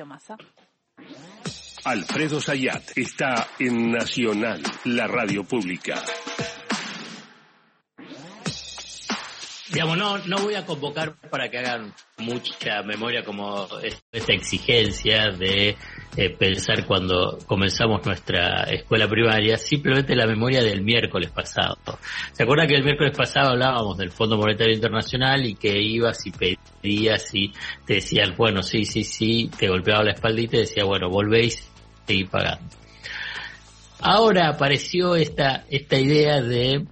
Sergio Massa. Alfredo Sayat está en Nacional, la radio pública. Digamos, no, no voy a convocar para que hagan mucha memoria como esta exigencia de eh, pensar cuando comenzamos nuestra escuela primaria, simplemente la memoria del miércoles pasado. ¿Se acuerda que el miércoles pasado hablábamos del Fondo Monetario Internacional y que ibas y pedías y te decían, bueno, sí, sí, sí, te golpeaba la espalda y te decía, bueno, volvéis, seguir pagando. Ahora apareció esta, esta idea de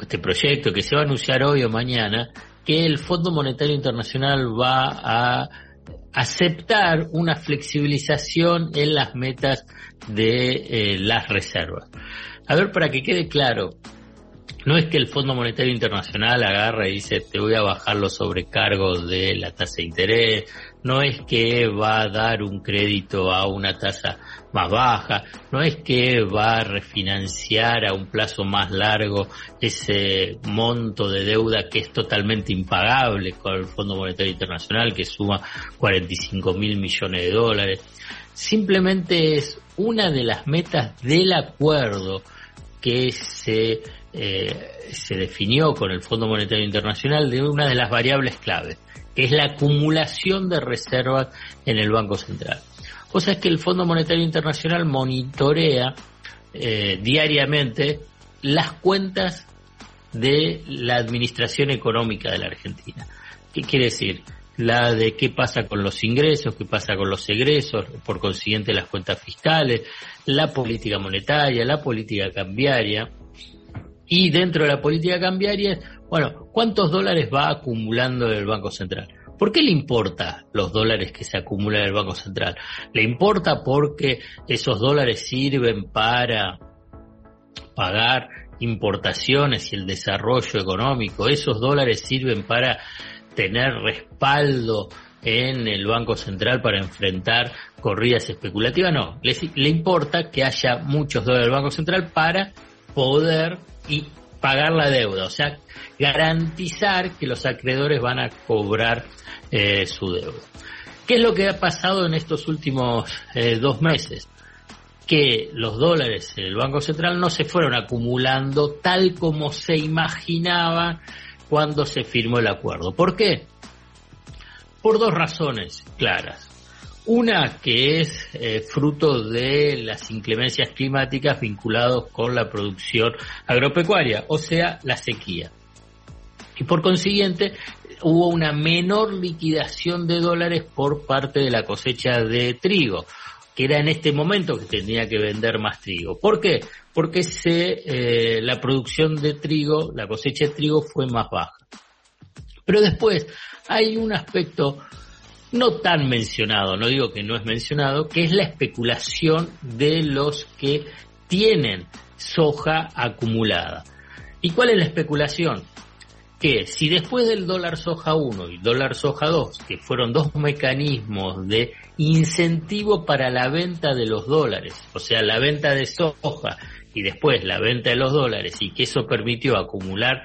este proyecto que se va a anunciar hoy o mañana, que el Fondo Monetario Internacional va a aceptar una flexibilización en las metas de eh, las reservas. A ver, para que quede claro, no es que el Fondo Monetario Internacional agarra y dice te voy a bajar los sobrecargos de la tasa de interés, no es que va a dar un crédito a una tasa más baja, no es que va a refinanciar a un plazo más largo ese monto de deuda que es totalmente impagable con el Fondo Monetario Internacional que suma 45 mil millones de dólares. Simplemente es una de las metas del acuerdo que se, eh, se definió con el Fondo Monetario Internacional de una de las variables claves, que es la acumulación de reservas en el Banco Central. O sea, es que el Fondo Monetario Internacional monitorea eh, diariamente las cuentas de la administración económica de la Argentina. ¿Qué quiere decir? La de qué pasa con los ingresos, qué pasa con los egresos, por consiguiente las cuentas fiscales, la política monetaria, la política cambiaria. Y dentro de la política cambiaria, bueno, ¿cuántos dólares va acumulando el Banco Central? ¿Por qué le importa los dólares que se acumulan en el Banco Central? ¿Le importa porque esos dólares sirven para pagar importaciones y el desarrollo económico? ¿Esos dólares sirven para tener respaldo en el Banco Central para enfrentar corridas especulativas? No, le, le importa que haya muchos dólares del Banco Central para poder y pagar la deuda, o sea, garantizar que los acreedores van a cobrar eh, su deuda. ¿Qué es lo que ha pasado en estos últimos eh, dos meses? Que los dólares en el Banco Central no se fueron acumulando tal como se imaginaba cuando se firmó el acuerdo. ¿Por qué? Por dos razones claras. Una que es eh, fruto de las inclemencias climáticas vinculados con la producción agropecuaria, o sea, la sequía. Y por consiguiente, hubo una menor liquidación de dólares por parte de la cosecha de trigo, que era en este momento que tenía que vender más trigo. ¿Por qué? Porque se, eh, la producción de trigo, la cosecha de trigo fue más baja. Pero después hay un aspecto no tan mencionado, no digo que no es mencionado, que es la especulación de los que tienen soja acumulada. ¿Y cuál es la especulación? que si después del dólar soja 1 y dólar soja 2, que fueron dos mecanismos de incentivo para la venta de los dólares, o sea, la venta de soja y después la venta de los dólares y que eso permitió acumular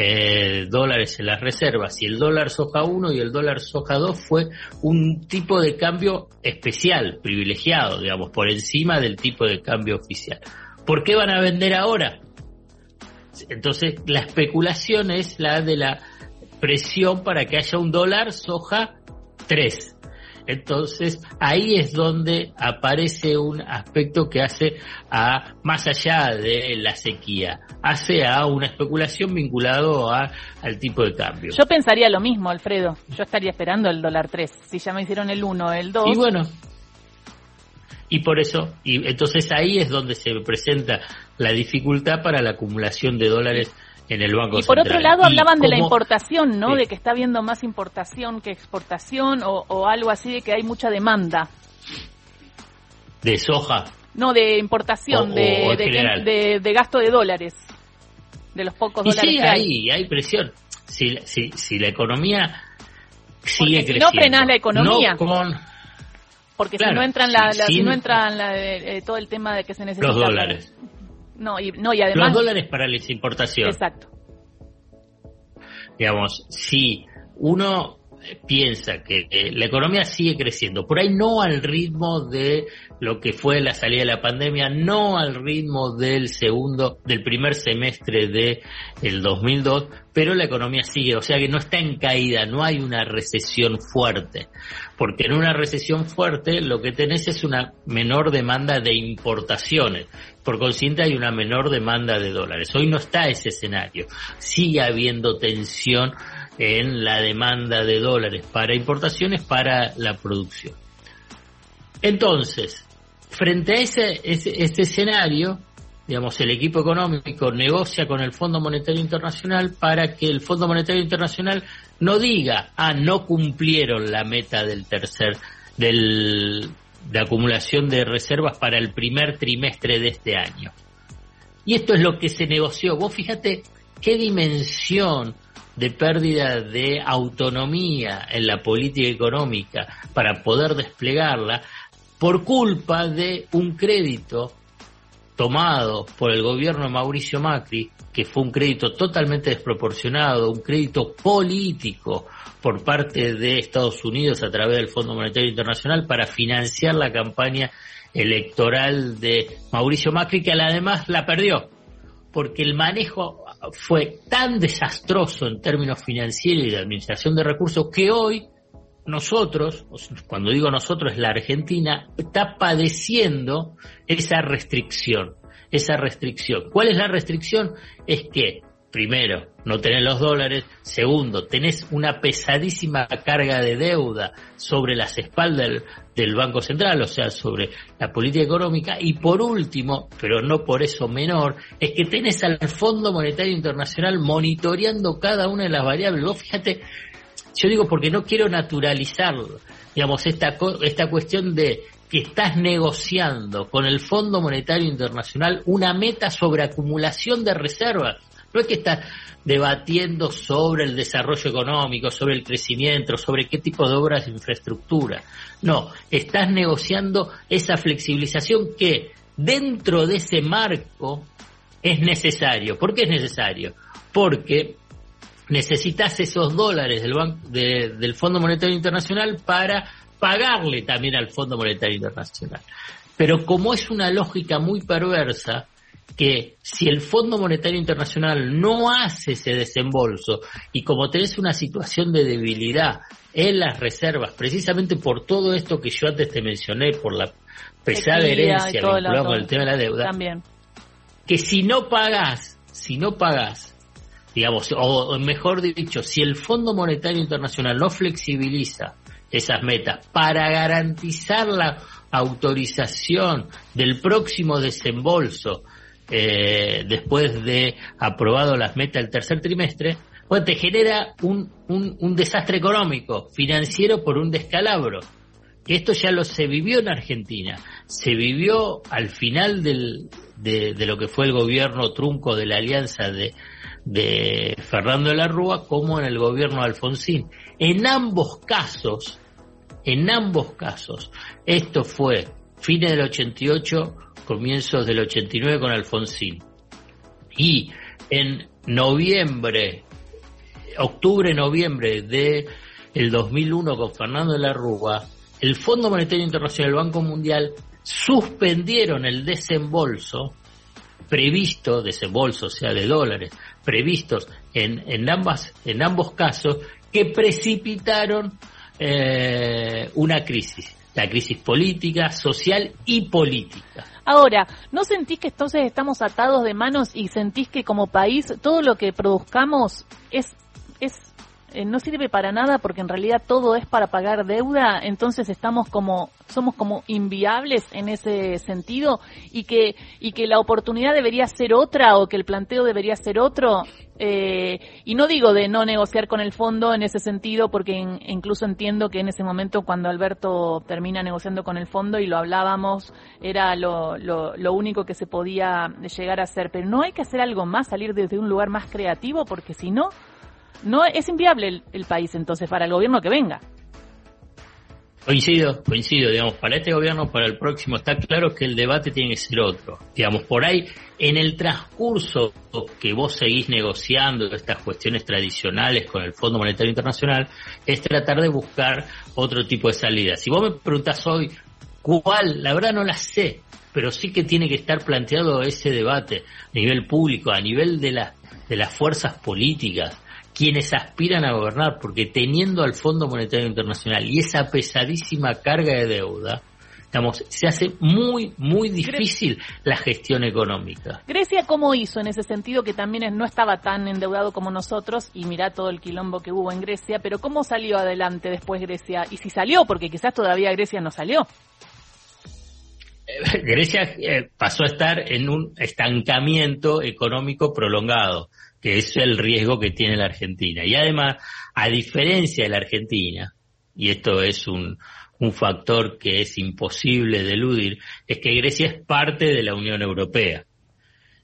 eh, dólares en las reservas y el dólar soja 1 y el dólar soja 2 fue un tipo de cambio especial, privilegiado, digamos, por encima del tipo de cambio oficial. ¿Por qué van a vender ahora? Entonces, la especulación es la de la presión para que haya un dólar soja 3. Entonces, ahí es donde aparece un aspecto que hace a, más allá de la sequía, hace a una especulación vinculado a, al tipo de cambio. Yo pensaría lo mismo, Alfredo. Yo estaría esperando el dólar 3. Si ya me hicieron el 1, el 2. Y bueno, y por eso, y entonces ahí es donde se presenta la dificultad para la acumulación de dólares en el Banco y por otro lado hablaban de la importación, ¿no? De que está habiendo más importación que exportación o, algo así, de que hay mucha demanda. ¿De soja? No, de importación, de, de, gasto de dólares, de los pocos y dólares sí, que hay. hay presión. Si, si, si la economía sigue creciendo. no frenás la economía. No con, porque si no entran la, si no entran la, eh, todo el tema de que se necesita los dólares no y no y además los dólares para las importaciones exacto. Digamos si uno piensa que la economía sigue creciendo, por ahí no al ritmo de lo que fue la salida de la pandemia, no al ritmo del segundo, del primer semestre de el 2002, pero la economía sigue, o sea que no está en caída, no hay una recesión fuerte, porque en una recesión fuerte lo que tenés es una menor demanda de importaciones, por consiguiente hay una menor demanda de dólares. Hoy no está ese escenario, sigue habiendo tensión en la demanda de dólares para importaciones para la producción. Entonces, frente a ese, ese, escenario, digamos, el equipo económico negocia con el Fondo Monetario Internacional para que el Fondo Monetario Internacional no diga, ah, no cumplieron la meta del tercer, del, de acumulación de reservas para el primer trimestre de este año. Y esto es lo que se negoció. Vos fíjate qué dimensión de pérdida de autonomía en la política económica para poder desplegarla por culpa de un crédito tomado por el gobierno de Mauricio Macri, que fue un crédito totalmente desproporcionado, un crédito político por parte de Estados Unidos a través del Fondo Monetario Internacional para financiar la campaña electoral de Mauricio Macri, que además la perdió, porque el manejo fue tan desastroso en términos financieros y de administración de recursos que hoy nosotros, cuando digo nosotros la Argentina, está padeciendo esa restricción, esa restricción. ¿Cuál es la restricción? Es que primero, no tenés los dólares, segundo, tenés una pesadísima carga de deuda sobre las espaldas del, Banco Central, o sea, sobre la política económica, y por último, pero no por eso menor, es que tenés al Fondo Monetario Internacional monitoreando cada una de las variables. Vos fíjate, yo digo porque no quiero naturalizarlo, digamos, esta, esta cuestión de que estás negociando con el Fondo Monetario Internacional una meta sobre acumulación de reservas no es que estás debatiendo sobre el desarrollo económico, sobre el crecimiento, sobre qué tipo de obras de infraestructura. No, estás negociando esa flexibilización que dentro de ese marco es necesario. ¿Por qué es necesario? Porque necesitas esos dólares del, banco, del Fondo Monetario Internacional para pagarle también al Fondo Monetario Internacional. Pero como es una lógica muy perversa, que si el Fondo Monetario Internacional no hace ese desembolso y como tenés una situación de debilidad en las reservas, precisamente por todo esto que yo antes te mencioné, por la pesada herencia vinculada con el tema de la deuda, también. que si no pagás, si no pagás, digamos, o mejor dicho, si el Fondo Monetario Internacional no flexibiliza esas metas para garantizar la autorización del próximo desembolso eh, después de aprobado las metas del tercer trimestre, bueno, te genera un, un, desastre económico, financiero por un descalabro. Esto ya lo se vivió en Argentina, se vivió al final del, de, de, lo que fue el gobierno trunco de la alianza de, de Fernando de la Rúa como en el gobierno de Alfonsín. En ambos casos, en ambos casos, esto fue fines del 88, comienzos del 89 con Alfonsín. Y en noviembre, octubre-noviembre de el 2001 con Fernando de la Rúa, el Fondo Monetario Internacional el Banco Mundial suspendieron el desembolso previsto, desembolso, o sea, de dólares, previstos en, en, ambas, en ambos casos, que precipitaron eh, una crisis, la crisis política, social y política. Ahora, ¿no sentís que entonces estamos atados de manos y sentís que como país todo lo que produzcamos es, es eh, no sirve para nada porque en realidad todo es para pagar deuda, entonces estamos como somos como inviables en ese sentido y que y que la oportunidad debería ser otra o que el planteo debería ser otro eh, y no digo de no negociar con el fondo en ese sentido, porque incluso entiendo que en ese momento cuando Alberto termina negociando con el fondo y lo hablábamos, era lo, lo, único que se podía llegar a hacer. Pero no hay que hacer algo más, salir desde un lugar más creativo, porque si no, no es inviable el, el país entonces para el gobierno que venga. Coincido, coincido, digamos, para este gobierno, para el próximo, está claro que el debate tiene que ser otro. Digamos, por ahí, en el transcurso que vos seguís negociando estas cuestiones tradicionales con el Fondo Monetario Internacional, es tratar de buscar otro tipo de salida. Si vos me preguntás hoy cuál, la verdad no la sé, pero sí que tiene que estar planteado ese debate a nivel público, a nivel de, la, de las fuerzas políticas quienes aspiran a gobernar, porque teniendo al Fondo Monetario Internacional y esa pesadísima carga de deuda, Estamos, se hace muy, muy difícil la gestión económica. Grecia, ¿cómo hizo en ese sentido que también no estaba tan endeudado como nosotros? Y mirá todo el quilombo que hubo en Grecia, pero ¿cómo salió adelante después Grecia? Y si salió, porque quizás todavía Grecia no salió. Eh, Grecia eh, pasó a estar en un estancamiento económico prolongado que es el riesgo que tiene la Argentina. Y además, a diferencia de la Argentina, y esto es un, un factor que es imposible de eludir, es que Grecia es parte de la Unión Europea.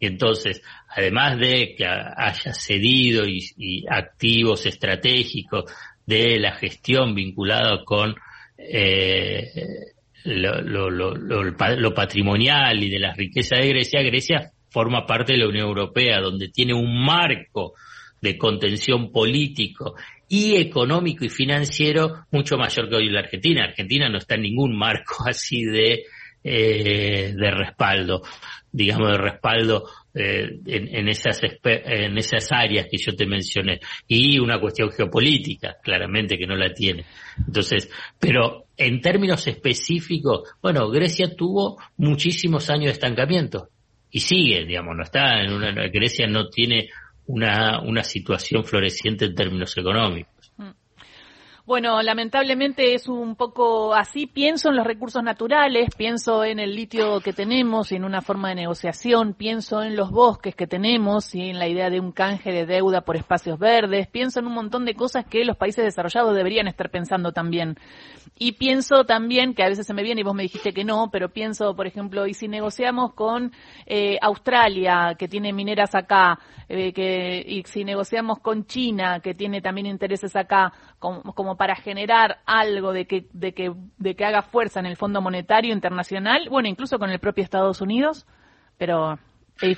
Y entonces, además de que haya cedido y, activos estratégicos de la gestión vinculada con eh, lo, lo, lo, lo, patrimonial y de la riqueza de Grecia, Grecia forma parte de la Unión Europea, donde tiene un marco de contención político y económico y financiero mucho mayor que hoy la Argentina. Argentina no está en ningún marco así de, eh, de respaldo, digamos, de respaldo eh, en, en, esas, en esas áreas que yo te mencioné. Y una cuestión geopolítica, claramente que no la tiene. Entonces, pero en términos específicos, bueno, Grecia tuvo muchísimos años de estancamiento y sigue, digamos, no está en una, Grecia no tiene una, una situación floreciente en términos económicos. Bueno, lamentablemente es un poco así. Pienso en los recursos naturales, pienso en el litio que tenemos y en una forma de negociación, pienso en los bosques que tenemos y en la idea de un canje de deuda por espacios verdes, pienso en un montón de cosas que los países desarrollados deberían estar pensando también. Y pienso también, que a veces se me viene y vos me dijiste que no, pero pienso, por ejemplo, y si negociamos con eh, Australia, que tiene mineras acá, eh, que, y si negociamos con China, que tiene también intereses acá, como, como para generar algo de que, de que, de que haga fuerza en el Fondo Monetario Internacional, bueno, incluso con el propio Estados Unidos, pero y,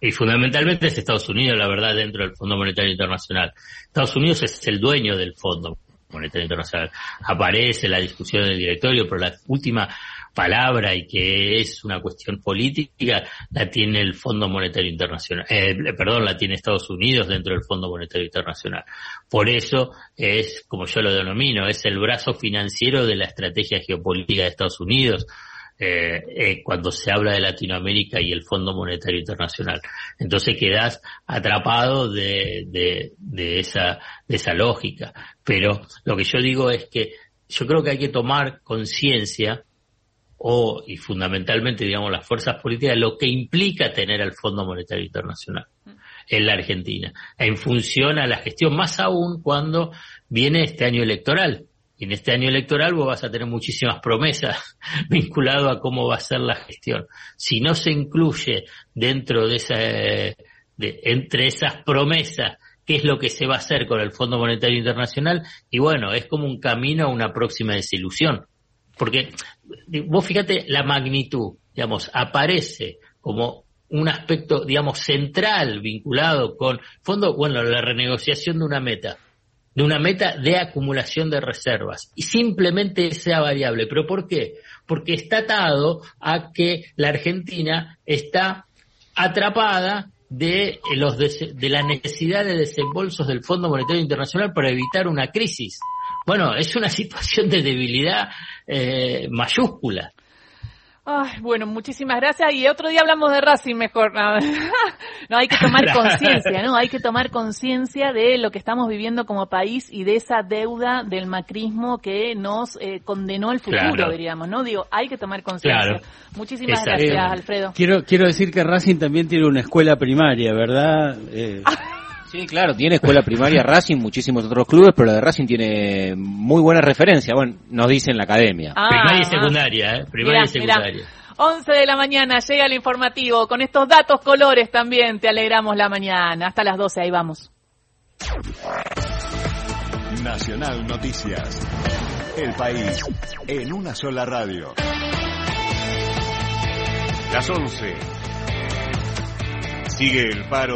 y, fundamentalmente es Estados Unidos, la verdad, dentro del Fondo Monetario Internacional. Estados Unidos es el dueño del Fondo Monetario Internacional. Aparece la discusión del directorio, pero la última palabra y que es una cuestión política la tiene el Fondo Monetario Internacional, eh, perdón, la tiene Estados Unidos dentro del Fondo Monetario Internacional. Por eso es, como yo lo denomino, es el brazo financiero de la estrategia geopolítica de Estados Unidos. Eh, eh, cuando se habla de Latinoamérica y el Fondo Monetario Internacional. Entonces quedas atrapado de, de, de, esa, de esa lógica. Pero lo que yo digo es que yo creo que hay que tomar conciencia o, y fundamentalmente, digamos, las fuerzas políticas, lo que implica tener al Fondo Monetario Internacional en la Argentina, en función a la gestión, más aún cuando viene este año electoral. Y en este año electoral vos vas a tener muchísimas promesas vinculado a cómo va a ser la gestión. Si no se incluye dentro de esa, de, entre esas promesas qué es lo que se va a hacer con el Fondo Monetario Internacional, y bueno, es como un camino a una próxima desilusión. Porque vos fíjate la magnitud, digamos, aparece como un aspecto, digamos, central vinculado con fondo, bueno, la renegociación de una meta, de una meta de acumulación de reservas y simplemente esa variable. ¿Pero por qué? Porque está atado a que la Argentina está atrapada de los de la necesidad de desembolsos del Fondo Monetario Internacional para evitar una crisis. Bueno, es una situación de debilidad eh, mayúscula. Ay, bueno, muchísimas gracias. Y otro día hablamos de Racing mejor. No, hay que tomar conciencia, ¿no? Hay que tomar conciencia de lo que estamos viviendo como país y de esa deuda del macrismo que nos eh, condenó al futuro, diríamos, ¿no? Digo, hay que tomar conciencia. Muchísimas gracias, Alfredo. Quiero, quiero decir que Racing también tiene una escuela primaria, ¿verdad? Eh... Sí, claro, tiene escuela primaria Racing, muchísimos otros clubes, pero la de Racing tiene muy buena referencia, bueno, nos dicen la academia. Ah, primaria y secundaria, ¿eh? Primaria y secundaria. 11 de la mañana llega el informativo, con estos datos colores también te alegramos la mañana. Hasta las 12, ahí vamos. Nacional Noticias. El país en una sola radio. Las 11. Sigue el paro.